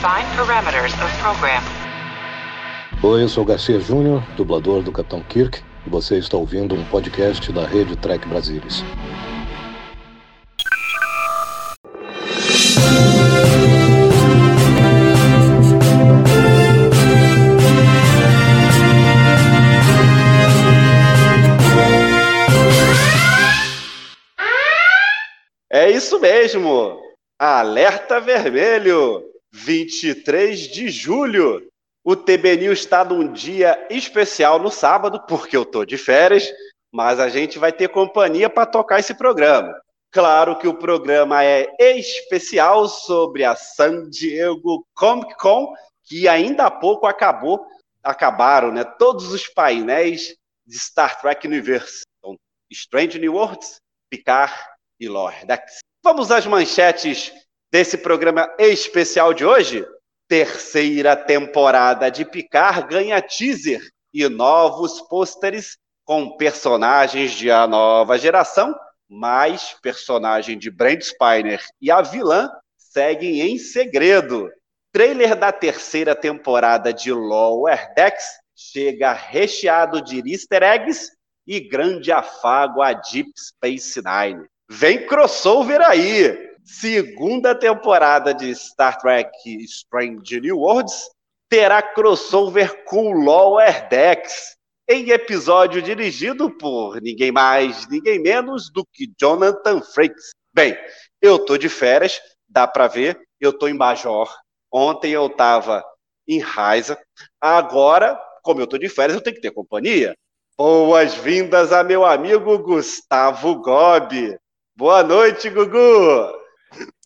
Define parameters of program. Oi, eu sou Garcia Júnior, dublador do Capitão Kirk, e você está ouvindo um podcast da rede Trek Brasilis. É isso mesmo! Alerta vermelho! 23 de julho. O TB News está num dia especial no sábado, porque eu tô de férias, mas a gente vai ter companhia para tocar esse programa. Claro que o programa é especial sobre a San Diego Comic Con, que ainda há pouco acabou, acabaram, né? Todos os painéis de Star Trek Universe. Então, Strange New Worlds, Picard e Lordex. Vamos às manchetes desse programa especial de hoje? Terceira temporada de Picard ganha teaser e novos pôsteres com personagens de a nova geração, mais personagem de Brent Spiner e a vilã seguem em segredo. Trailer da terceira temporada de Lower Decks chega recheado de easter eggs e grande afago a Deep Space Nine. Vem crossover aí! Segunda temporada de Star Trek Strange New Worlds terá crossover com Lower Decks, em episódio dirigido por ninguém mais, ninguém menos do que Jonathan Frakes. Bem, eu tô de férias, dá para ver, eu tô em Major. Ontem eu tava em Raiza. Agora, como eu tô de férias, eu tenho que ter companhia. Boas-vindas a meu amigo Gustavo Gobi. Boa noite, Gugu!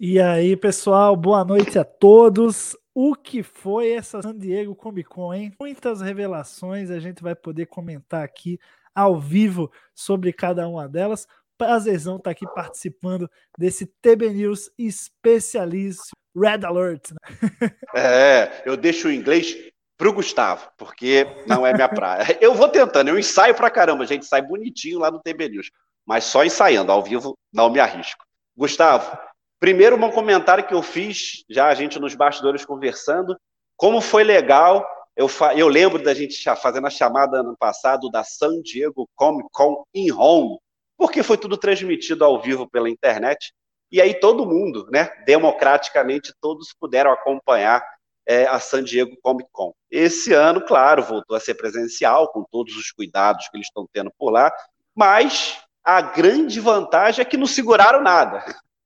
E aí, pessoal, boa noite a todos. O que foi essa San Diego Comic Con, hein? Muitas revelações a gente vai poder comentar aqui ao vivo sobre cada uma delas. Prazerzão estar tá aqui participando desse TB News especialíssimo Red Alert. Né? É, eu deixo o inglês pro Gustavo, porque não é minha praia. Eu vou tentando, eu ensaio pra caramba, a gente sai bonitinho lá no TB News, mas só ensaiando, ao vivo não me arrisco. Gustavo, Primeiro, um comentário que eu fiz, já a gente nos bastidores conversando, como foi legal. Eu, eu lembro da gente fazendo a chamada ano passado da San Diego Comic Con in Home, porque foi tudo transmitido ao vivo pela internet. E aí todo mundo, né, democraticamente, todos puderam acompanhar é, a San Diego Comic Con. Esse ano, claro, voltou a ser presencial, com todos os cuidados que eles estão tendo por lá, mas a grande vantagem é que não seguraram nada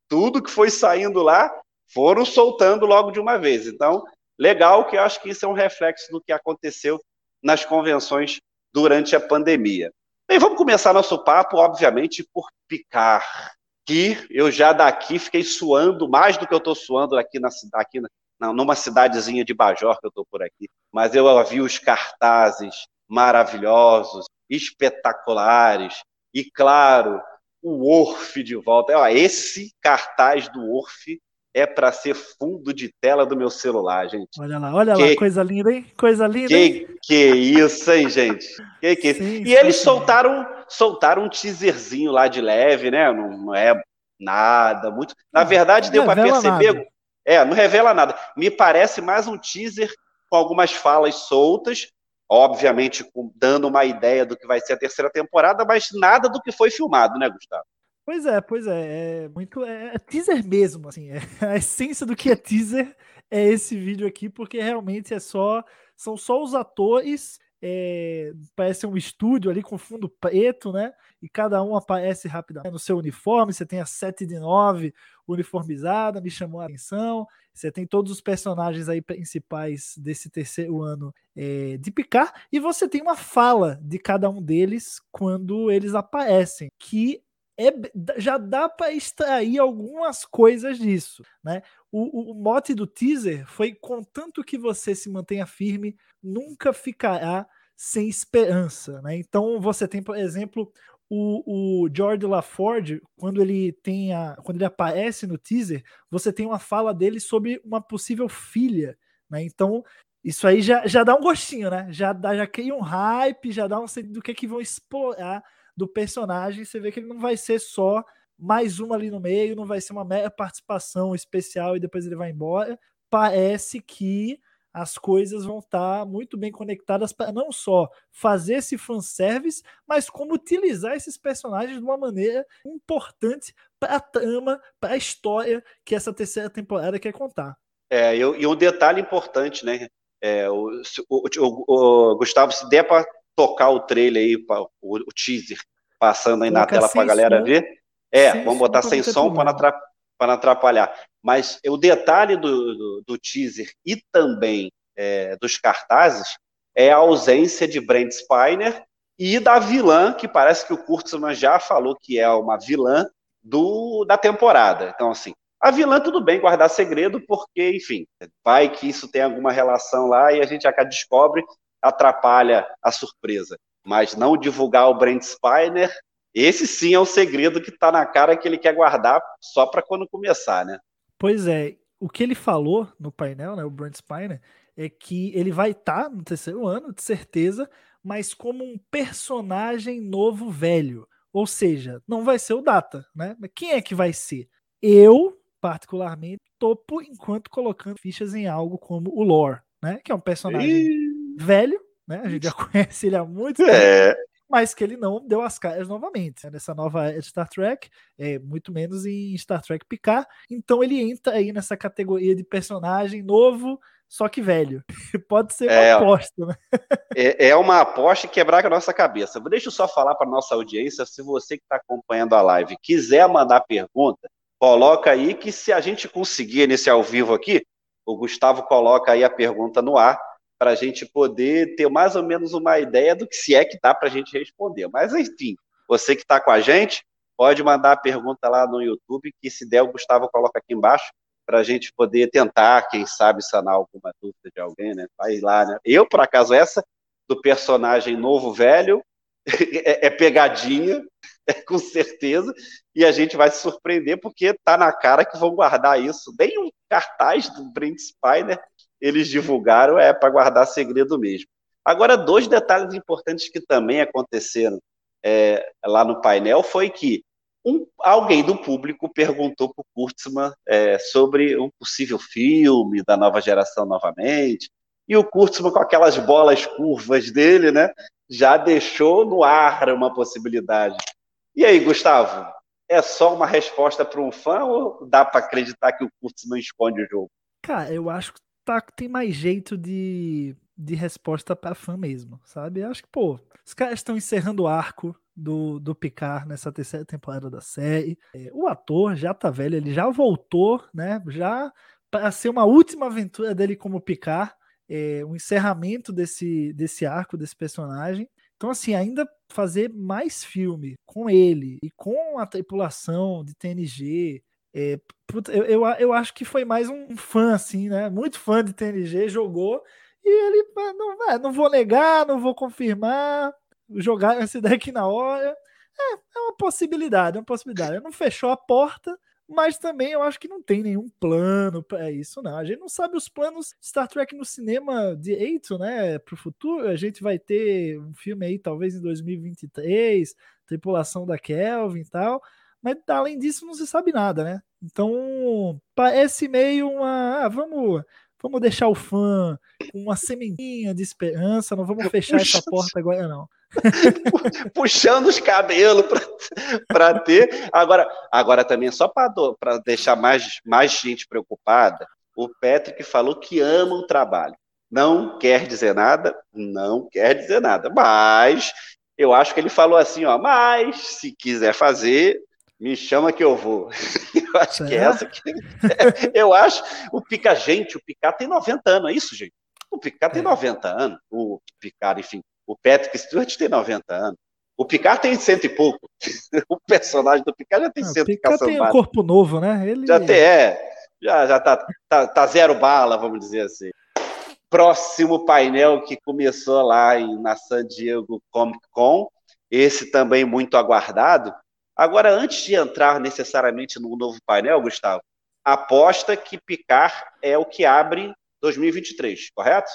tudo que foi saindo lá foram soltando logo de uma vez. Então, legal que eu acho que isso é um reflexo do que aconteceu nas convenções durante a pandemia. Bem, vamos começar nosso papo, obviamente, por picar. Que eu já daqui fiquei suando mais do que eu estou suando aqui, na, aqui na, numa cidadezinha de Bajor que eu estou por aqui. Mas eu vi os cartazes maravilhosos, espetaculares, e claro, o Orf de volta. Ó, esse cartaz do Orf é para ser fundo de tela do meu celular, gente. Olha lá, olha que, lá, coisa linda, hein? Coisa linda. Que, hein? que isso, hein, gente? Que, que... Sim, e sim, eles soltaram, soltaram um teaserzinho lá de leve, né? Não, não é nada, muito. Na verdade, deu para perceber. Nada. É, não revela nada. Me parece mais um teaser com algumas falas soltas obviamente dando uma ideia do que vai ser a terceira temporada, mas nada do que foi filmado, né, Gustavo? Pois é, pois é, é muito é, é teaser mesmo, assim, é, a essência do que é teaser é esse vídeo aqui, porque realmente é só são só os atores, é, parece um estúdio ali com fundo preto, né? E cada um aparece rapidamente no seu uniforme. Você tem a 7 de 9 uniformizada, me chamou a atenção. Você tem todos os personagens aí principais desse terceiro ano é, de Picard, e você tem uma fala de cada um deles quando eles aparecem, que é, já dá para extrair algumas coisas disso, né? O, o, mote do teaser foi contanto que você se mantenha firme, nunca ficará sem esperança, né? Então você tem, por exemplo, o, o George LaFord, quando ele tem a, quando ele aparece no teaser, você tem uma fala dele sobre uma possível filha, né? Então isso aí já, já dá um gostinho, né? Já dá, já cria um hype, já dá um sentido do que é que vão explorar do personagem. Você vê que ele não vai ser só mais uma ali no meio, não vai ser uma mera participação especial e depois ele vai embora. parece que as coisas vão estar muito bem conectadas para não só fazer esse fanservice, mas como utilizar esses personagens de uma maneira importante para a trama, para a história que essa terceira temporada quer contar. É, e, e um detalhe importante, né? É, o, o, o, o, Gustavo, se der para tocar o trailer aí, pra, o, teaser, passando aí Coloca na tela para a galera som. ver. É, sem vamos botar sem som para não atrapalhar. Mas o detalhe do, do, do teaser e também é, dos cartazes é a ausência de Brent Spiner e da vilã, que parece que o Kurtzman já falou que é uma vilã do, da temporada. Então, assim, a vilã, tudo bem guardar segredo, porque, enfim, vai que isso tem alguma relação lá e a gente acaba descobre, atrapalha a surpresa. Mas não divulgar o Brent Spiner, esse sim é o segredo que está na cara que ele quer guardar só para quando começar, né? Pois é, o que ele falou no painel, né, o Brent Spiner, é que ele vai estar tá no terceiro ano, de certeza, mas como um personagem novo velho. Ou seja, não vai ser o Data, né? Mas quem é que vai ser? Eu, particularmente, topo enquanto colocando fichas em algo como o Lore, né? Que é um personagem e... velho, né? A gente já conhece ele há muito é. Mas que ele não deu as caras novamente né? nessa nova Star Trek, é, muito menos em Star Trek Picard. Então ele entra aí nessa categoria de personagem novo, só que velho. Pode ser uma é, aposta, né? é, é, uma aposta e quebrar a nossa cabeça. Deixa eu só falar para nossa audiência, se você que está acompanhando a live quiser mandar pergunta, coloca aí que se a gente conseguir nesse ao vivo aqui, o Gustavo coloca aí a pergunta no ar para a gente poder ter mais ou menos uma ideia do que se é que dá para a gente responder. Mas enfim, você que está com a gente, pode mandar a pergunta lá no YouTube, que se der o Gustavo coloca aqui embaixo para a gente poder tentar, quem sabe, sanar alguma dúvida de alguém, né? Vai lá, né? Eu, por acaso, essa do personagem novo velho é, é pegadinha, é, com certeza, e a gente vai se surpreender porque tá na cara que vão guardar isso. Nem um cartaz do Brent Spiner eles divulgaram é para guardar segredo mesmo. Agora, dois detalhes importantes que também aconteceram é, lá no painel foi que um, alguém do público perguntou para o Kurtzman é, sobre um possível filme da nova geração novamente, e o Kurtzman, com aquelas bolas curvas dele, né, já deixou no ar uma possibilidade. E aí, Gustavo, é só uma resposta para um fã ou dá para acreditar que o Kurtzman esconde o jogo? Cara, eu acho que tá, tem mais jeito de, de resposta para fã mesmo, sabe? Acho que, pô, os caras estão encerrando o arco do, do Picard nessa terceira temporada da série. É, o ator já tá velho, ele já voltou, né? Já para ser uma última aventura dele como Picard, é, o encerramento desse, desse arco, desse personagem. Então, assim, ainda fazer mais filme com ele e com a tripulação de TNG. É, eu, eu, eu, acho que foi mais um fã, assim, né? Muito fã de TNG, jogou. E ele, não, não vou negar, não vou confirmar, jogar esse deck na hora. É, é uma possibilidade, é uma possibilidade. Não fechou a porta, mas também eu acho que não tem nenhum plano para isso, não. A gente não sabe os planos Star Trek no cinema direito, né? Para o futuro, a gente vai ter um filme aí, talvez em 2023, tripulação da Kelvin e tal, mas além disso não se sabe nada, né? Então parece meio uma. Ah, vamos vamos deixar o fã com uma sementinha de esperança, não vamos fechar essa porta agora, não. Puxando os cabelos para ter. Agora, agora também, só para deixar mais, mais gente preocupada, o Patrick falou que ama o trabalho. Não quer dizer nada, não quer dizer nada. Mas eu acho que ele falou assim, ó, mas se quiser fazer, me chama que eu vou. Eu acho que é essa que. eu acho. O Pica, gente, o Picard tem 90 anos, é isso, gente? O Picard tem 90 é. anos. O Picard, enfim, o Patrick Stewart tem 90 anos. O Picard tem cento e pouco. o personagem do Picard já tem Não, cento e Picard tem um corpo novo, né? Ele... Já tem, é. Já, já tá, tá, tá zero bala, vamos dizer assim. Próximo painel que começou lá em, na San Diego Comic Con, esse também muito aguardado, Agora, antes de entrar necessariamente no novo painel, Gustavo, aposta que Picar é o que abre 2023, correto?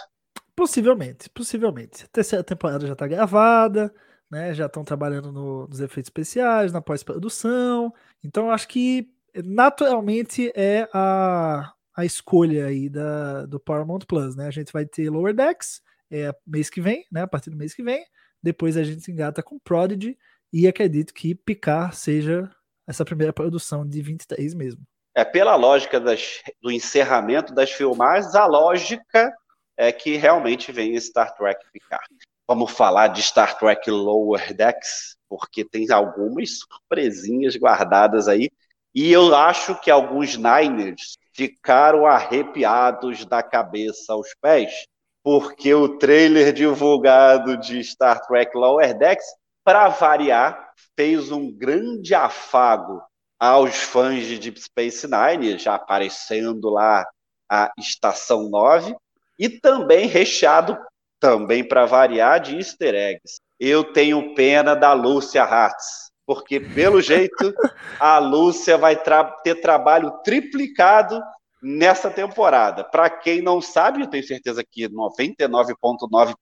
Possivelmente, possivelmente. A terceira temporada já está gravada, né? Já estão trabalhando no, nos efeitos especiais, na pós-produção. Então, acho que naturalmente é a, a escolha aí da, do Paramount Plus, né? A gente vai ter Lower Decks é, mês que vem, né? A partir do mês que vem. Depois a gente engata com Prodigy e acredito que Picard seja essa primeira produção de 23 mesmo. É pela lógica das, do encerramento das filmagens, a lógica é que realmente vem Star Trek Picard. Vamos falar de Star Trek Lower Decks, porque tem algumas surpresinhas guardadas aí. E eu acho que alguns Niners ficaram arrepiados da cabeça aos pés, porque o trailer divulgado de Star Trek Lower Decks, para variar, fez um grande afago aos fãs de Deep Space Nine, já aparecendo lá a Estação 9, e também recheado, também para variar, de easter eggs. Eu tenho pena da Lúcia Hartz, porque pelo jeito a Lúcia vai tra ter trabalho triplicado nessa temporada. Para quem não sabe, eu tenho certeza que 99,9%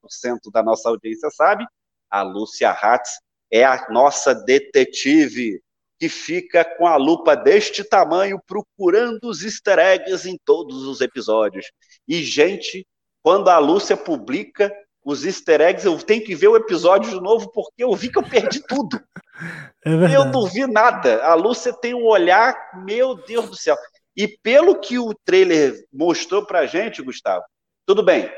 da nossa audiência sabe, a Lúcia Hatz é a nossa detetive que fica com a lupa deste tamanho procurando os easter eggs em todos os episódios. E, gente, quando a Lúcia publica os easter eggs, eu tenho que ver o episódio de novo, porque eu vi que eu perdi tudo. É eu não vi nada. A Lúcia tem um olhar, meu Deus do céu. E pelo que o trailer mostrou pra gente, Gustavo, tudo bem,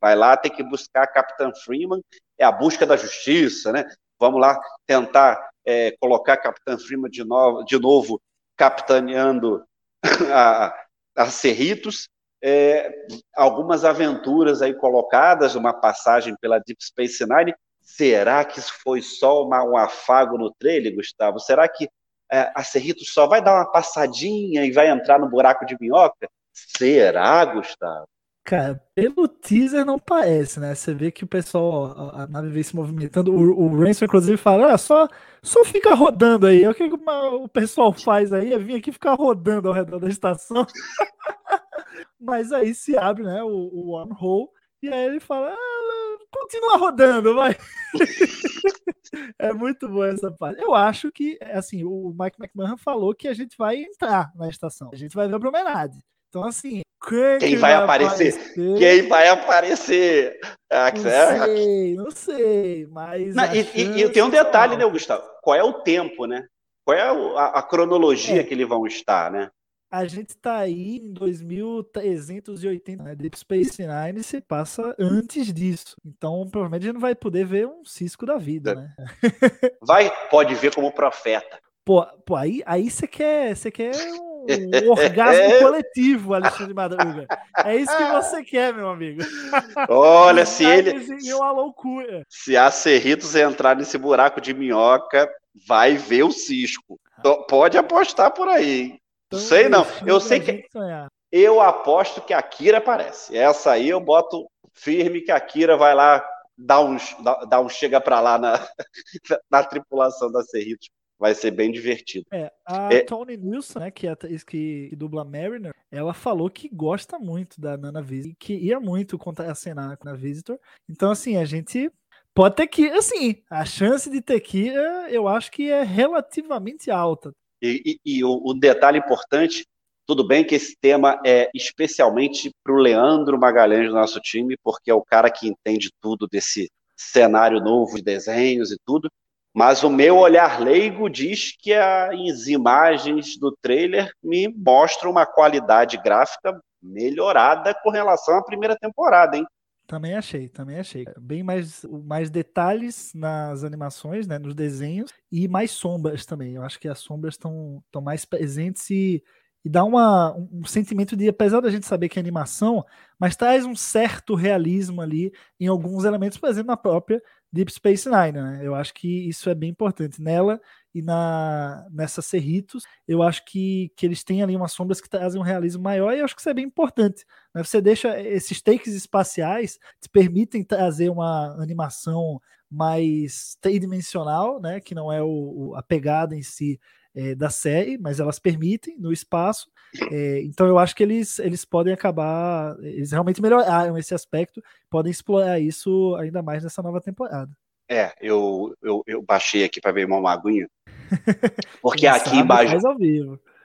vai lá, tem que buscar a Capitã Freeman, é a busca da justiça, né? Vamos lá tentar é, colocar Capitã Freeman de novo, de novo capitaneando a, a Cerritos, é, algumas aventuras aí colocadas, uma passagem pela Deep Space Nine. Será que isso foi só uma, um afago no trailer, Gustavo? Será que é, a Cerritos só vai dar uma passadinha e vai entrar no buraco de minhoca? Será, Gustavo? Cara, pelo teaser não parece, né? Você vê que o pessoal, a, nave vem se movimentando. O, o Ransom, inclusive, fala: ah, só, só fica rodando aí. O que, que o pessoal faz aí é vir aqui ficar rodando ao redor da estação. Mas aí se abre, né, o, o wormhole, e aí ele fala, ah, continua rodando, vai. é muito boa essa parte. Eu acho que, assim, o Mike McMahon falou que a gente vai entrar na estação. A gente vai ver a promenade. Então, assim, quem, quem vai, vai aparecer? aparecer? Quem vai aparecer? Ah, não é... sei, não sei, mas. Não, e, e, e tem um detalhe, né, Gustavo? Qual é o tempo, né? Qual é a, a cronologia é. que eles vão estar, né? a gente está aí em 2380, né? Deep Space Nine se passa antes disso. Então, provavelmente a gente não vai poder ver um cisco da vida, né? Vai, pode ver como profeta. Pô, pô aí, aí você quer, você quer um, um orgasmo coletivo, Alexandre Madruga. É isso que você quer, meu amigo. Olha, se ele. É uma loucura. Se a Cerritos entrar nesse buraco de minhoca, vai ver o cisco. Pode apostar por aí. Não sei não. Eu sei que. Eu aposto que a Kira aparece. Essa aí eu boto firme que a Kira vai lá dar um, dar um chega para lá na, na tripulação da Cerritos. Vai ser bem divertido. É, a é... Tony Nilsson, né, que, é, que, que dubla Mariner, ela falou que gosta muito da Nana Visitor, que ia muito acenar com a Visitor. Então, assim, a gente pode ter que, assim, a chance de ter Kira, eu acho que é relativamente alta. E, e, e o, o, detalhe importante, tudo bem que esse tema é especialmente para o Leandro Magalhães do nosso time, porque é o cara que entende tudo desse cenário novo de desenhos e tudo, mas o meu olhar leigo diz que as imagens do trailer me mostram uma qualidade gráfica melhorada com relação à primeira temporada, hein? Também achei, também achei. Bem mais, mais detalhes nas animações, né, nos desenhos, e mais sombras também. Eu acho que as sombras estão mais presentes e, e dá uma, um, um sentimento de, apesar da gente saber que é animação, mas traz um certo realismo ali em alguns elementos, por exemplo, na própria Deep Space Nine. Né? Eu acho que isso é bem importante. Nela e na nessa Cerritos, eu acho que, que eles têm ali umas sombras que trazem um realismo maior e eu acho que isso é bem importante. Né? Você deixa esses takes espaciais te permitem trazer uma animação mais tridimensional, né? que não é o, a pegada em si é, da série, mas elas permitem no espaço. É, então eu acho que eles, eles podem acabar, eles realmente melhoraram esse aspecto, podem explorar isso ainda mais nessa nova temporada. É, eu, eu, eu baixei aqui para ver uma aguinha. Porque aqui embaixo.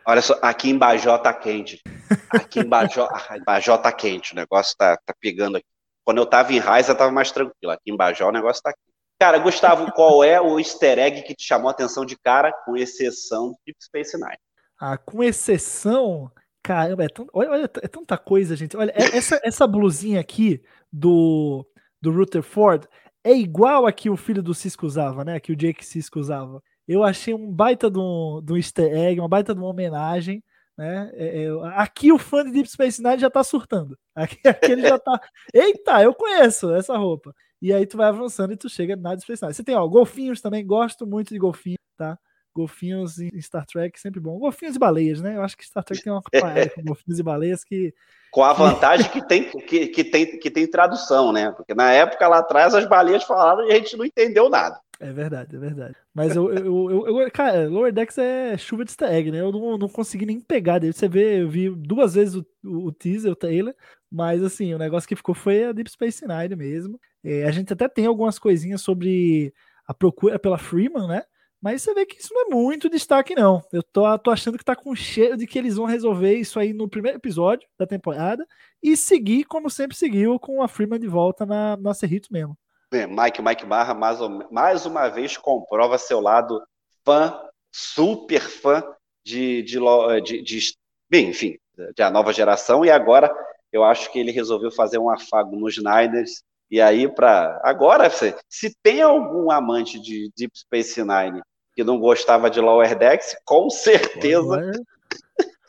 Olha só, aqui em Bajó tá quente. Aqui em Bajó, Bajó tá quente, o negócio tá, tá pegando aqui. Quando eu tava em Raiz, eu tava mais tranquilo. Aqui em Bajó o negócio tá quente. Cara, Gustavo, qual é o easter egg que te chamou a atenção de cara, com exceção de Space Nine? Ah, com exceção, caramba, é, tão, olha, olha, é tanta coisa, gente. Olha, é, essa, essa blusinha aqui do, do Rutherford é igual a que o filho do Cisco usava, né? Que o Jake Cisco usava. Eu achei um baita de um, de um easter egg, uma baita de uma homenagem. Né? É, é, aqui o fã de Deep Space Nine já tá surtando. Aqui, aqui ele já tá. Eita, eu conheço essa roupa. E aí tu vai avançando e tu chega na Nine. Você tem, ó, golfinhos também, gosto muito de golfinhos, tá? Golfinhos em Star Trek, sempre bom. Golfinhos e baleias, né? Eu acho que Star Trek tem uma parada com golfinhos e baleias que. Com a vantagem que tem, que, que, tem, que tem tradução, né? Porque na época lá atrás as baleias falaram e a gente não entendeu nada. É verdade, é verdade. Mas eu, eu, eu, eu, cara, Lower Decks é chuva de easter egg, né? Eu não, não consegui nem pegar dele. Você vê, eu vi duas vezes o, o, teaser, o trailer, mas assim, o negócio que ficou foi a Deep Space Nine mesmo. É, a gente até tem algumas coisinhas sobre a procura pela Freeman, né? Mas você vê que isso não é muito destaque, não. Eu tô, tô achando que tá com cheiro de que eles vão resolver isso aí no primeiro episódio da temporada e seguir como sempre seguiu com a Freeman de volta na, na Cerritos mesmo. Mike, Mike Barra, mais, mais uma vez comprova seu lado fã, super fã de, de, de, de, bem, enfim, de a nova geração, e agora eu acho que ele resolveu fazer um afago nos Niners, e aí para agora, se, se tem algum amante de Deep Space Nine que não gostava de Lower Decks, com certeza...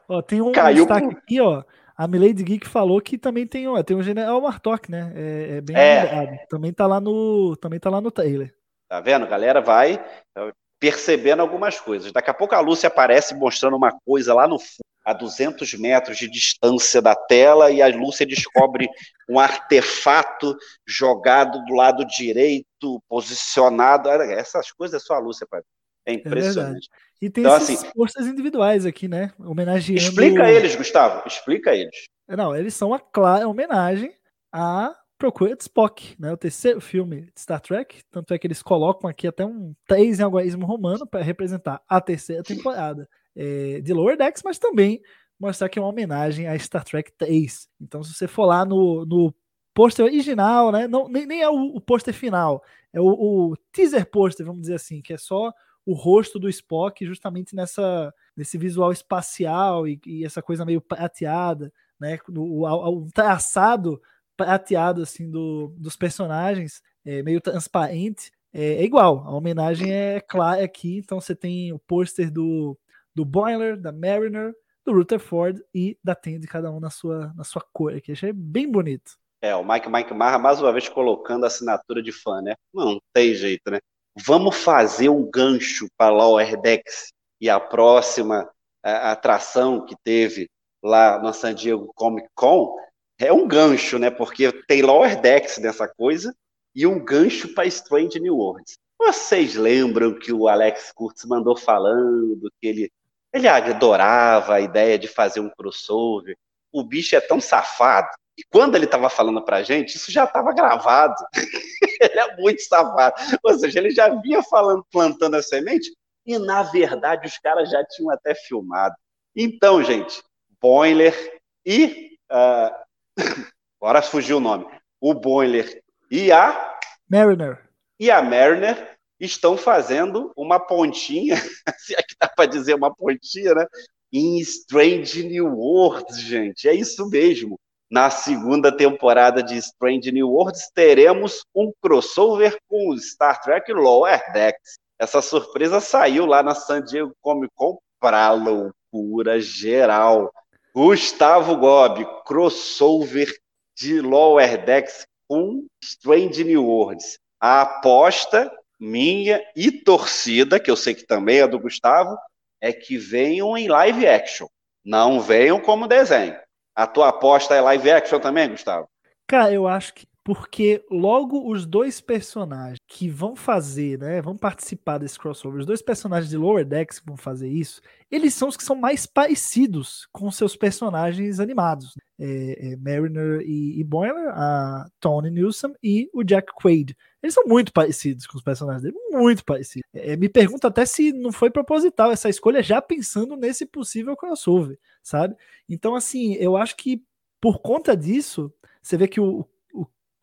Ó, tem um caiu destaque aqui, ó, a Milady Geek falou que também tem, ó, tem um general Martok, né? É, é bem é. Também tá lá no, também tá lá no trailer. Tá vendo? A galera vai é, percebendo algumas coisas. Daqui a pouco a Lúcia aparece mostrando uma coisa lá no fundo, a 200 metros de distância da tela, e a Lúcia descobre um artefato jogado do lado direito, posicionado. Essas coisas é só a Lúcia para é, é impressionante. É e tem então, essas assim, forças individuais aqui, né? Homenageando. Explica eles, Gustavo. Explica eles. Não, eles são a clara homenagem a Procura de Spock, né? O terceiro filme de Star Trek. Tanto é que eles colocam aqui até um 3 em algoritmo romano para representar a terceira temporada é, de Lower Decks, mas também mostrar que é uma homenagem a Star Trek 3. Então, se você for lá no, no pôster original, né? Não, nem, nem é o, o pôster final, é o, o teaser pôster, vamos dizer assim, que é só o rosto do Spock justamente nessa nesse visual espacial e, e essa coisa meio prateada, né? O, o, o traçado prateado assim do, dos personagens, é, meio transparente, é, é, igual. A homenagem é clara aqui. Então você tem o pôster do, do Boiler, da Mariner, do Rutherford e da Tandy, cada um na sua, na sua cor aqui. Achei bem bonito. É, o Mike Mike Marra mais uma vez colocando a assinatura de fã, né? Não tem jeito, né? vamos fazer um gancho para Lower Decks e a próxima a, atração que teve lá na San Diego Comic Con é um gancho, né? Porque tem Lower Decks nessa coisa e um gancho para Strange New Worlds. Vocês lembram que o Alex Kurtz mandou falando que ele ele adorava a ideia de fazer um crossover. O bicho é tão safado e quando ele estava falando para a gente, isso já estava gravado. ele é muito safado. Ou seja, ele já vinha falando, plantando a semente, e na verdade os caras já tinham até filmado. Então, gente, Boiler e. Uh... agora fugiu o nome. O Boiler e a. Mariner. E a Mariner estão fazendo uma pontinha, se é que dá para dizer uma pontinha, né? Em Strange New Worlds, gente. É isso mesmo na segunda temporada de Strange New Worlds, teremos um crossover com Star Trek Lower Decks. Essa surpresa saiu lá na San Diego Comic Con para loucura geral. Gustavo Gobi, crossover de Lower Decks com Strange New Worlds. A aposta minha e torcida, que eu sei que também é do Gustavo, é que venham em live action. Não venham como desenho. A tua aposta é live action também, Gustavo? Cara, eu acho que porque logo os dois personagens que vão fazer, né, vão participar desse crossover, os dois personagens de Lower Decks que vão fazer isso, eles são os que são mais parecidos com seus personagens animados. É, é Mariner e, e, Boiler, a Tony Newsom e o Jack Quaid. Eles são muito parecidos com os personagens dele, muito parecidos. É, me pergunto até se não foi proposital essa escolha, já pensando nesse possível crossover, sabe? Então, assim, eu acho que por conta disso, você vê que o,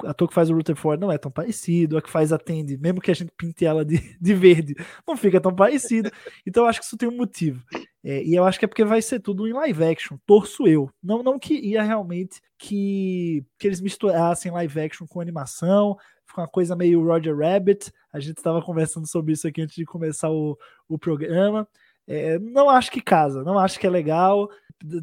ator que faz o Rutherford não é tão parecido, a que faz a Tandy, mesmo que a gente pinte ela de, de verde, não fica tão parecido. Então eu acho que isso tem um motivo. É, e eu acho que é porque vai ser tudo em live action, torço eu. Não, não queria realmente que, que eles misturassem live action com animação, fica uma coisa meio Roger Rabbit. A gente estava conversando sobre isso aqui antes de começar o, o programa. É, não acho que casa, não acho que é legal.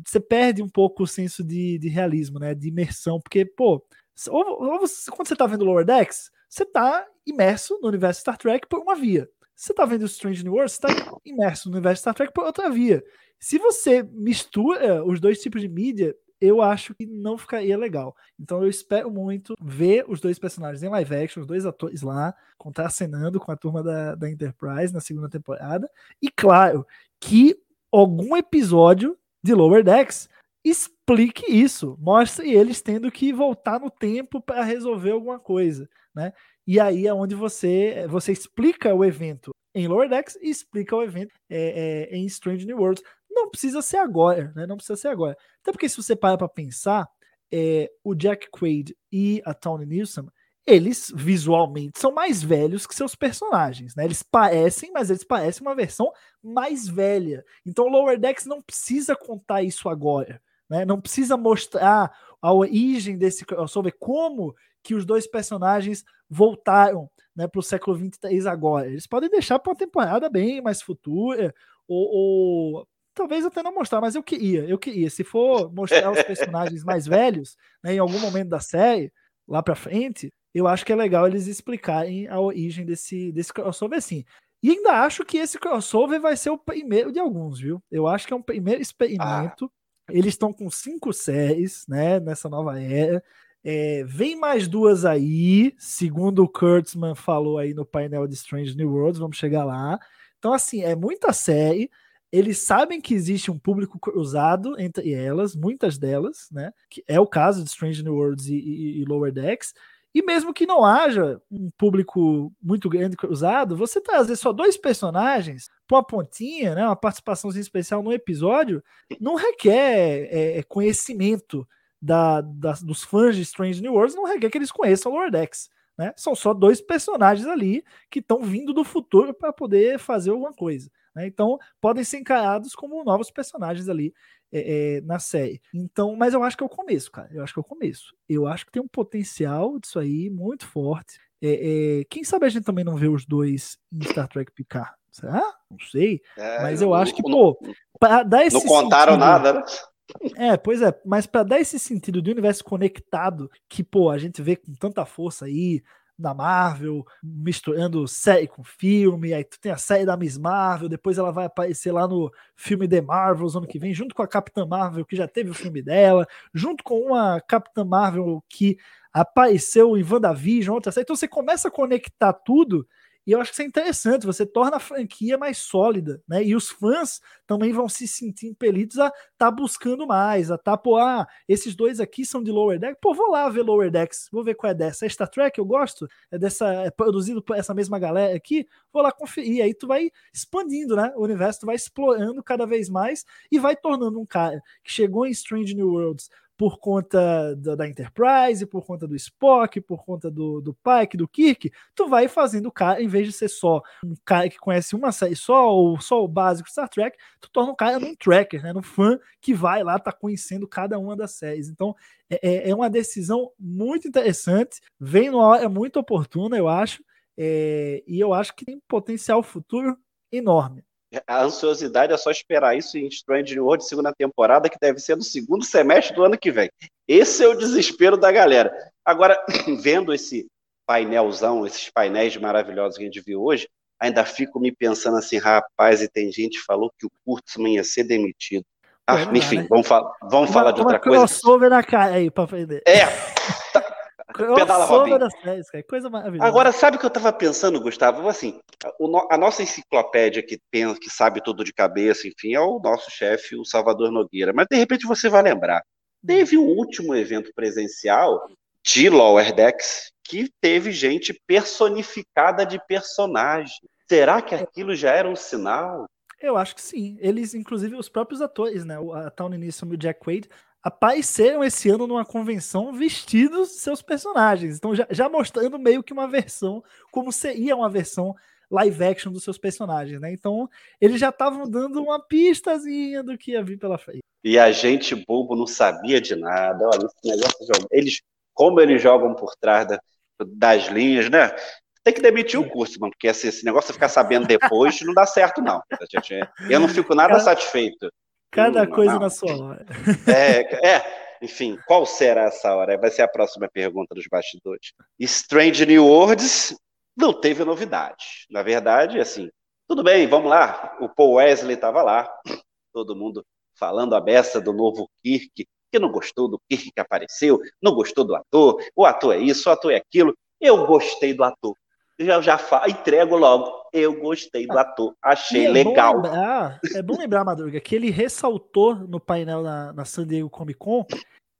Você perde um pouco o senso de, de realismo, né? De imersão, porque, pô, ou, ou você, quando você está vendo Lower Decks, você está imerso no universo Star Trek por uma via. Você está vendo Strange New Worlds, você está imerso no universo Star Trek por outra via. Se você mistura os dois tipos de mídia, eu acho que não ficaria legal. Então eu espero muito ver os dois personagens em live action, os dois atores lá, contracenando com a turma da, da Enterprise na segunda temporada. E claro, que algum episódio de Lower Decks explique isso, mostre eles tendo que voltar no tempo para resolver alguma coisa, né? E aí é onde você você explica o evento em Lower Decks e explica o evento é, é, em Strange New Worlds. Não precisa ser agora, né? Não precisa ser agora. Até porque se você para para pensar, é, o Jack Quaid e a Tony Newsom, eles visualmente são mais velhos que seus personagens, né? Eles parecem, mas eles parecem uma versão mais velha. Então Lower Decks não precisa contar isso agora. Né? Não precisa mostrar a origem desse crossover, como que os dois personagens voltaram né, para o século 23 agora. Eles podem deixar para uma temporada bem mais futura, ou, ou, talvez até não mostrar, mas eu queria, eu queria. Se for mostrar os personagens mais velhos, né, em algum momento da série, lá para frente, eu acho que é legal eles explicarem a origem desse, desse crossover assim. E ainda acho que esse crossover vai ser o primeiro de alguns, viu? Eu acho que é um primeiro experimento. Ah eles estão com cinco séries, né, nessa nova era. É, vem mais duas aí, segundo o Kurtzman falou aí no painel de Strange New Worlds, vamos chegar lá. Então, assim, é muita série. Eles sabem que existe um público cruzado entre elas, muitas delas, né? Que é o caso de Strange New Worlds e, e, e Lower Decks. E mesmo que não haja um público muito grande cruzado, você trazer só dois personagens para uma pontinha, né, uma participação especial no episódio, não requer é, é, conhecimento da, da, dos fãs de Strange New Worlds, não requer que eles conheçam Lower Decks. Né? São só dois personagens ali que estão vindo do futuro para poder fazer alguma coisa. Né? Então, podem ser encarados como novos personagens ali é, é, na série. Então, mas eu acho que é o começo, cara. Eu acho que é o começo. Eu acho que tem um potencial disso aí muito forte. É, é quem sabe a gente também não vê os dois em Star Trek Picard? Será? Não sei. É, mas eu não, acho que, pô, para dar esse. Não contaram sentido, nada, né? É, pois é, mas para dar esse sentido de universo conectado, que, pô, a gente vê com tanta força aí, da Marvel, misturando série com filme, aí tu tem a série da Miss Marvel, depois ela vai aparecer lá no filme The Marvels ano que vem, junto com a Capitã Marvel, que já teve o filme dela, junto com uma Capitã Marvel que apareceu em WandaVision, outra série. Então você começa a conectar tudo e eu acho que isso é interessante, você torna a franquia mais sólida, né? E os fãs também vão se sentir impelidos a tá buscando mais, a tá, pô, ah, esses dois aqui são de Lower Decks, pô, vou lá ver Lower Decks, vou ver qual é dessa. É Star Trek, eu gosto, é dessa, é produzido por essa mesma galera aqui, vou lá conferir. Aí tu vai expandindo, né? O universo, tu vai explorando cada vez mais e vai tornando um cara que chegou em Strange New Worlds por conta da, da, Enterprise, por conta do Spock, por conta do, do Pike, do Kirk, tu vai fazendo o cara, em vez de ser só um cara que conhece uma série só, ou só o básico Star Trek, tu torna o cara num tracker, né, num fã que vai lá, tá conhecendo cada uma das séries. Então, é, é, é uma decisão muito interessante, vem numa hora muito oportuna, eu acho, é, e eu acho que tem potencial futuro enorme a ansiosidade é só esperar isso em Strange New World segunda temporada, que deve ser no segundo semestre do ano que vem. Esse é o desespero da galera. Agora, vendo esse painelzão, esses painéis maravilhosos que a gente viu hoje, ainda fico me pensando assim, rapaz, e tem gente que falou que o Kurtzman ia ser demitido. Ah, enfim, né? vamos, fa vamos uma, falar de outra coisa. crossover na cara aí pra aprender. É, Pedala Robin. séries, cara. Coisa maravilhosa. Agora, sabe o que eu estava pensando, Gustavo? Assim, a nossa enciclopédia que, pensa, que sabe tudo de cabeça, enfim, é o nosso chefe, o Salvador Nogueira. Mas, de repente, você vai lembrar. Teve um último evento presencial de Lower Decks que teve gente personificada de personagem. Será que aquilo já era um sinal? Eu acho que sim. Eles, inclusive, os próprios atores, né? A Tawny Newsom e o Jack Quaid, apareceram esse ano numa convenção vestidos de seus personagens. Então, já, já mostrando meio que uma versão, como seria uma versão live action dos seus personagens, né? Então, eles já estavam dando uma pistazinha do que ia vir pela frente. E a gente bobo não sabia de nada. Olha, esse negócio eles como eles jogam por trás da, das linhas, né? Tem que demitir o curso, mano, porque esse, esse negócio de ficar sabendo depois não dá certo, não. Eu não fico nada satisfeito. Cada coisa não. na sua hora. É, é, enfim, qual será essa hora? Vai ser a próxima pergunta dos bastidores. Strange New Worlds não teve novidade. Na verdade, assim, tudo bem, vamos lá. O Paul Wesley estava lá, todo mundo falando a beça do novo Kirk, que não gostou do Kirk que apareceu, não gostou do ator, o ator é isso, o ator é aquilo. Eu gostei do ator. Já, já entrego logo. Eu gostei do ator, achei é legal. Bom lembrar, é bom lembrar, Madruga, que ele ressaltou no painel na, na San Diego Comic Con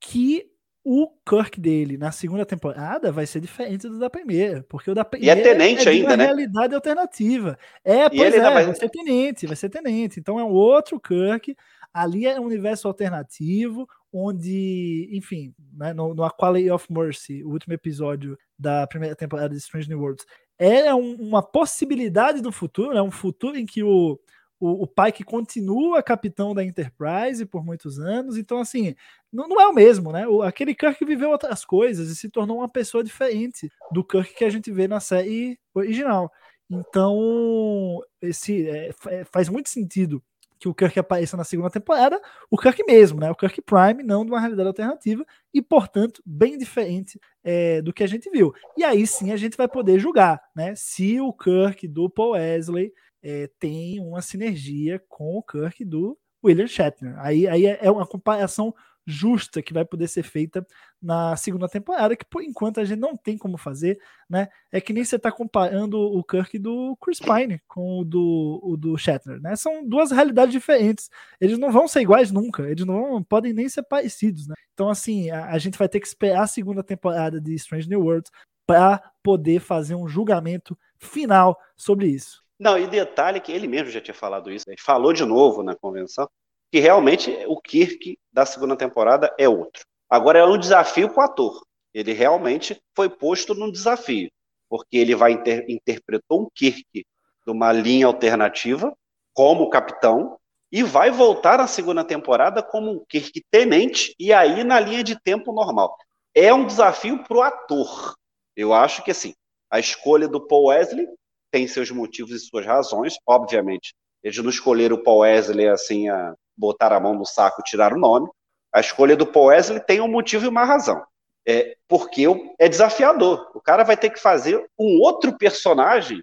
que o Kirk dele na segunda temporada vai ser diferente do da primeira, porque o da primeira e é tenente é ainda, uma né? realidade alternativa. É, pois é, vai... vai ser tenente, vai ser tenente. Então é um outro Kirk. Ali é um universo alternativo, onde, enfim, né, no, no A Quality of Mercy, o último episódio da primeira temporada de Strange New Worlds, é um, uma possibilidade do futuro, né, um futuro em que o, o, o Pike continua capitão da Enterprise por muitos anos, então assim, não, não é o mesmo, né? O, aquele Kirk viveu outras coisas e se tornou uma pessoa diferente do Kirk que a gente vê na série original. Então, esse é, faz muito sentido que o Kirk apareça na segunda temporada, o Kirk mesmo, né? O Kirk Prime, não de uma realidade alternativa, e, portanto, bem diferente é, do que a gente viu. E aí sim a gente vai poder julgar, né? Se o Kirk do Paul Wesley é, tem uma sinergia com o Kirk do William Shatner. Aí, aí é, é uma comparação justa que vai poder ser feita na segunda temporada, que por enquanto a gente não tem como fazer, né? É que nem você está comparando o Kirk do Chris Pine com o do, o do Shatner, né? São duas realidades diferentes. Eles não vão ser iguais nunca, eles não vão, podem nem ser parecidos, né? Então, assim, a, a gente vai ter que esperar a segunda temporada de Strange New Worlds para poder fazer um julgamento final sobre isso. Não, e detalhe que ele mesmo já tinha falado isso, ele falou de novo na convenção, que realmente o Kirk da segunda temporada é outro. Agora é um desafio para o ator. Ele realmente foi posto num desafio, porque ele vai inter interpretou um Kirk de uma linha alternativa como capitão e vai voltar na segunda temporada como um Kirk tenente e aí na linha de tempo normal. É um desafio para o ator. Eu acho que assim, a escolha do Paul Wesley tem seus motivos e suas razões, obviamente. Eles não escolheram o Paul Wesley assim a botar a mão no saco e tirar o nome. A escolha do Paul Wesley tem um motivo e uma razão. É, porque é desafiador. O cara vai ter que fazer um outro personagem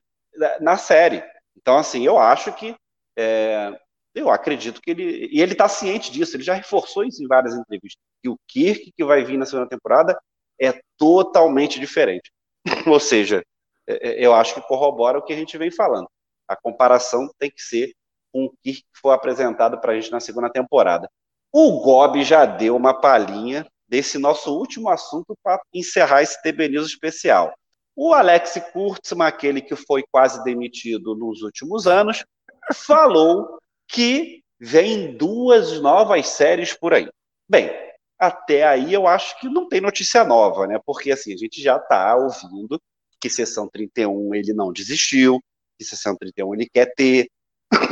na série. Então, assim, eu acho que. É, eu acredito que ele. E ele está ciente disso, ele já reforçou isso em várias entrevistas. Que o Kirk que vai vir na segunda temporada é totalmente diferente. Ou seja, é, é, eu acho que corrobora o que a gente vem falando. A comparação tem que ser com o que foi apresentado para a gente na segunda temporada. O Gob já deu uma palhinha desse nosso último assunto para encerrar esse TB News especial. O Alex Kurtzman, aquele que foi quase demitido nos últimos anos, falou que vem duas novas séries por aí. Bem, até aí eu acho que não tem notícia nova, né? Porque assim, a gente já está ouvindo que Sessão 31 ele não desistiu, que Sessão 31 ele quer ter,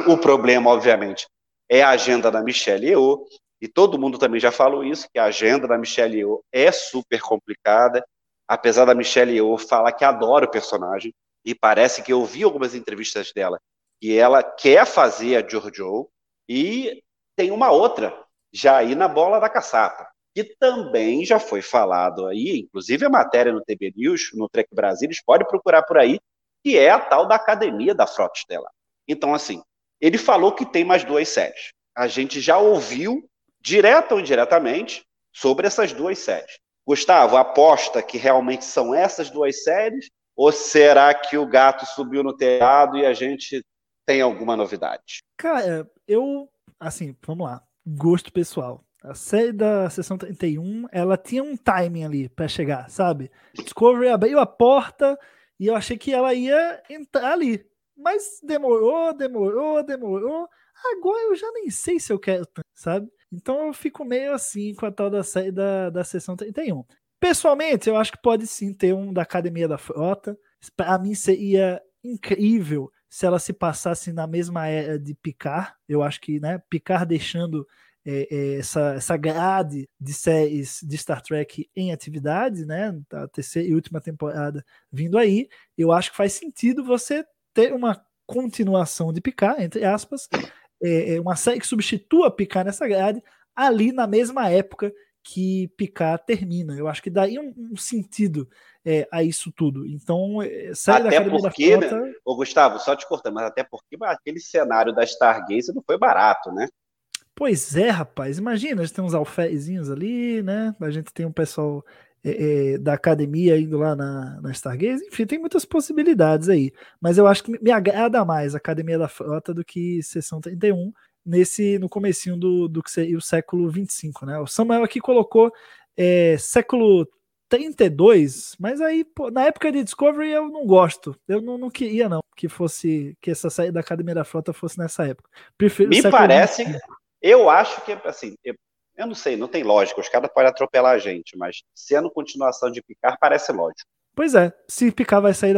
o problema, obviamente, é a agenda da Michelle Yeoh, e todo mundo também já falou isso, que a agenda da Michelle Yeoh é super complicada, apesar da Michelle Yeoh falar que adora o personagem, e parece que eu vi algumas entrevistas dela, que ela quer fazer a Jojo, e tem uma outra, já aí na bola da caçapa, que também já foi falado aí, inclusive a matéria no TB News, no Trek Brasil, pode procurar por aí, que é a tal da academia da Frota Estelar. Então, assim, ele falou que tem mais duas séries. A gente já ouviu, direta ou indiretamente, sobre essas duas séries. Gustavo, aposta que realmente são essas duas séries? Ou será que o gato subiu no telhado e a gente tem alguma novidade? Cara, eu, assim, vamos lá. Gosto pessoal. A série da sessão 31, ela tinha um timing ali para chegar, sabe? Discovery abriu a porta e eu achei que ela ia entrar ali. Mas demorou, demorou, demorou. Agora eu já nem sei se eu quero, sabe? Então eu fico meio assim com a tal da série da, da sessão 31. Pessoalmente, eu acho que pode sim ter um da Academia da Frota. Para mim seria incrível se ela se passasse na mesma era de Picard. Eu acho que, né, Picard deixando é, é, essa, essa grade de séries de Star Trek em atividade, né, a terceira e última temporada vindo aí, eu acho que faz sentido você ter uma continuação de Picard, entre aspas, é, é uma série que substitua Picard nessa grade, ali na mesma época que Picard termina. Eu acho que daria um, um sentido é, a isso tudo. Então, é, sai até da porque, da Frota... né? Ô, Gustavo, só te cortando, mas até porque aquele cenário da Stargaze não foi barato, né? Pois é, rapaz. Imagina, a gente tem uns alfézinhos ali, né? A gente tem um pessoal é, é, da academia indo lá na, na Stargaze. Enfim, tem muitas possibilidades aí. Mas eu acho que me agrada mais a Academia da Frota do que Sessão 31 nesse no comecinho do, do que seria o século 25, né? O Samuel aqui colocou é, século 32, mas aí, pô, na época de Discovery eu não gosto. Eu não, não queria, não, que fosse que essa saída da Academia da Frota fosse nessa época. Prefiro Me parece, 25. eu acho que, assim, eu, eu, não sei, não tem lógica, os caras podem atropelar a gente, mas sendo continuação de Picar, parece lógico. Pois é, se Picard vai sair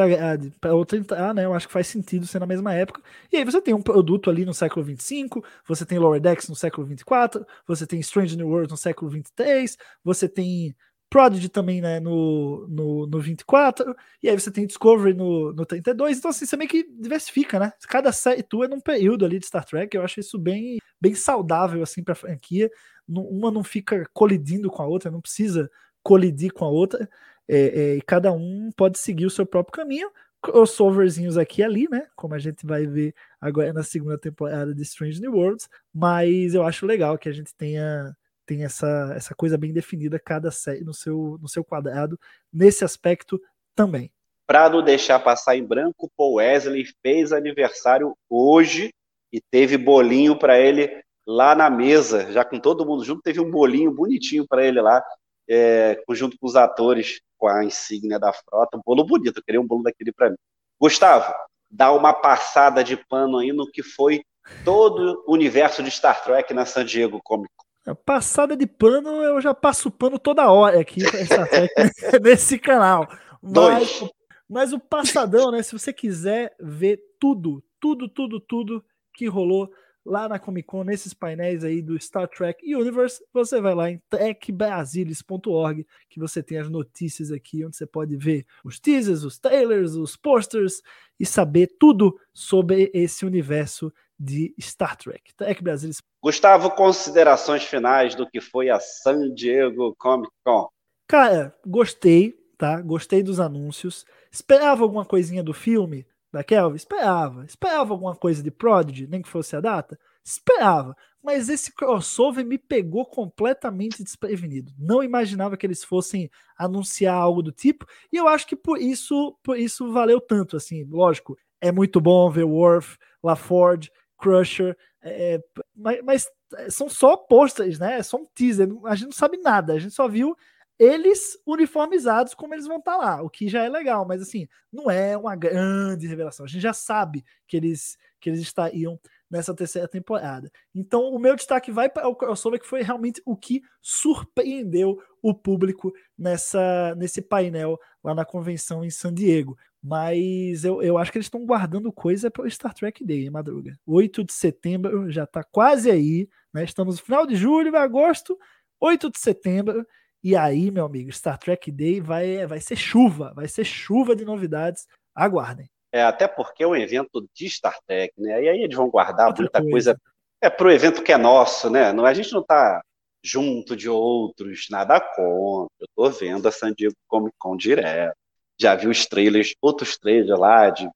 para outra entrar, né? Eu acho que faz sentido ser na mesma época. E aí você tem um produto ali no século 25, você tem Lower Decks no século 24, você tem Strange New Worlds no século 23, você tem Prodigy também, né, no, no, no 24, e aí você tem Discovery no, no 32, então assim, você meio que diversifica, né? Cada série tua é num período ali de Star Trek, eu acho isso bem, bem saudável, assim, pra franquia. Uma não fica colidindo com a outra, não precisa colidir com a outra é, é, cada um pode seguir o seu próprio caminho. Crossoverzinhos aqui e ali, né? Como a gente vai ver agora na segunda temporada de Strange New Worlds. Mas eu acho legal que a gente tenha, tenha essa, essa coisa bem definida, cada série no seu, no seu quadrado, nesse aspecto também. Para não deixar passar em branco, Paul Wesley fez aniversário hoje e teve bolinho para ele lá na mesa, já com todo mundo junto, teve um bolinho bonitinho para ele lá, é, junto com os atores com a insígnia da frota, um bolo bonito, eu queria um bolo daquele para mim. Gustavo, dá uma passada de pano aí no que foi todo o universo de Star Trek na San Diego Comic Con. Passada de pano, eu já passo pano toda hora aqui nesse canal. Mas, mas o passadão, né? Se você quiser ver tudo, tudo, tudo, tudo que rolou lá na Comic Con, nesses painéis aí do Star Trek Universe, você vai lá em trekbrasilis.org, que você tem as notícias aqui, onde você pode ver os teasers, os trailers, os posters e saber tudo sobre esse universo de Star Trek. Trek Brasilis. Gustavo, considerações finais do que foi a San Diego Comic Con? Cara, gostei, tá? Gostei dos anúncios. Esperava alguma coisinha do filme? Da Kelvin? Esperava. Esperava alguma coisa de Prodigy, nem que fosse a data? Esperava. Mas esse crossover me pegou completamente desprevenido. Não imaginava que eles fossem anunciar algo do tipo. E eu acho que por isso, por isso valeu tanto. Assim, lógico, é muito bom ver Worf, LaForge, Crusher, é, é mas, mas, são só posters, né? É só um teaser. A gente não sabe nada. A gente só viu eles uniformizados como eles vão estar tá lá, o que já é legal, mas assim, não é uma grande revelação. A gente já sabe que eles que eles estariam nessa terceira temporada. Então, o meu destaque vai para o crossover que foi realmente o que surpreendeu o público nessa nesse painel lá na convenção em San Diego. Mas eu, eu acho que eles estão guardando coisa para o Star Trek Day, madruga. 8 de setembro já está quase aí, né? Estamos no final de julho, agosto, 8 de setembro. E aí, meu amigo, Star Trek Day vai, vai ser chuva, vai ser chuva de novidades. Aguardem. É, até porque é um evento de Star Trek, né? E aí eles vão guardar Outra muita coisa. coisa. É pro evento que é nosso, né? Não, a gente não tá junto de outros, nada contra. Eu tô vendo a San Diego Comic Con direto. Já vi os trailers, outros trailers lá de,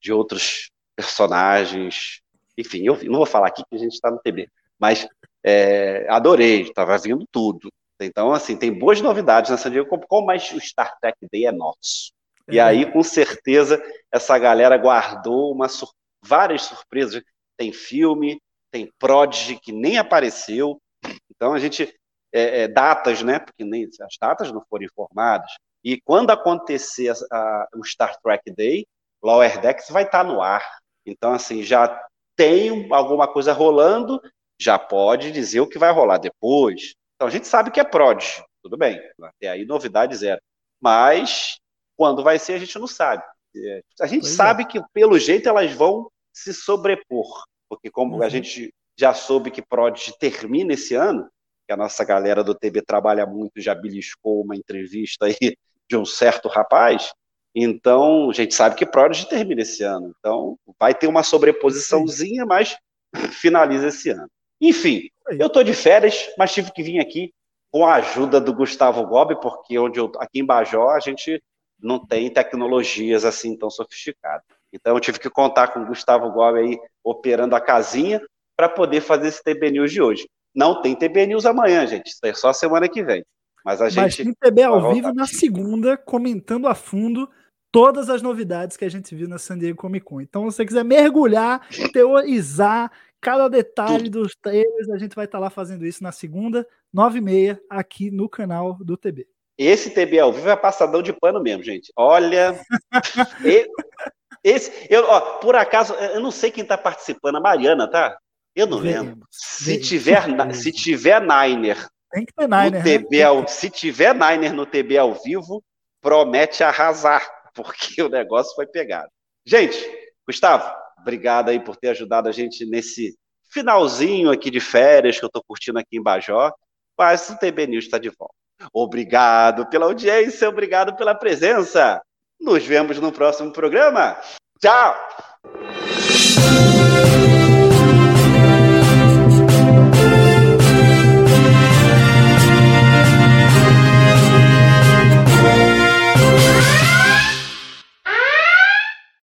de outros personagens. Enfim, eu não vou falar aqui que a gente está no TB, mas é, adorei, estava vendo tudo. Então, assim, tem boas novidades Diego Comic Con, mas o Star Trek Day é nosso. É. E aí, com certeza, essa galera guardou uma sur várias surpresas. Tem filme, tem Prodigy que nem apareceu. Então a gente é, é, datas, né? Porque nem as datas não foram informadas. E quando acontecer a, a, o Star Trek Day, Lower Decks vai estar tá no ar. Então assim já tem alguma coisa rolando, já pode dizer o que vai rolar depois. Então a gente sabe que é prod, tudo bem. Até aí novidade zero. Mas quando vai ser a gente não sabe. É, a gente pois é. sabe é. que pelo jeito elas vão se sobrepor, porque como uhum. a gente já soube que prod termina esse ano, que a nossa galera do TB trabalha muito, já beliscou uma entrevista aí de um certo rapaz. Então, a gente sabe que Prodigy termina esse ano. Então, vai ter uma sobreposiçãozinha, mas finaliza esse ano. Enfim, eu estou de férias, mas tive que vir aqui com a ajuda do Gustavo Gobi, porque onde eu, aqui em Bajó a gente não tem tecnologias assim tão sofisticadas. Então eu tive que contar com o Gustavo Gobi aí operando a casinha para poder fazer esse TB News de hoje. Não tem TB News amanhã, gente. Isso é só semana que vem. Mas a gente. Mas tem TB ao vivo na segunda, comentando a fundo todas as novidades que a gente viu na San Diego Comic Con. Então, se você quiser mergulhar, teorizar cada detalhe dos trailers, a gente vai estar tá lá fazendo isso na segunda, nove e meia, aqui no canal do TB. Esse TB ao vivo é passadão de pano mesmo, gente. Olha. esse, eu, ó, por acaso, eu não sei quem está participando, a Mariana, tá? Eu não lembro. Se tiver, se tiver Niner. Tem que ter Niner. No TB né? ao, se tiver Niner no TB ao vivo, promete arrasar, porque o negócio foi pegado. Gente, Gustavo, obrigado aí por ter ajudado a gente nesse finalzinho aqui de férias que eu estou curtindo aqui em Bajó. Mas o TB News está de volta. Obrigado pela audiência, obrigado pela presença. Nos vemos no próximo programa. Tchau!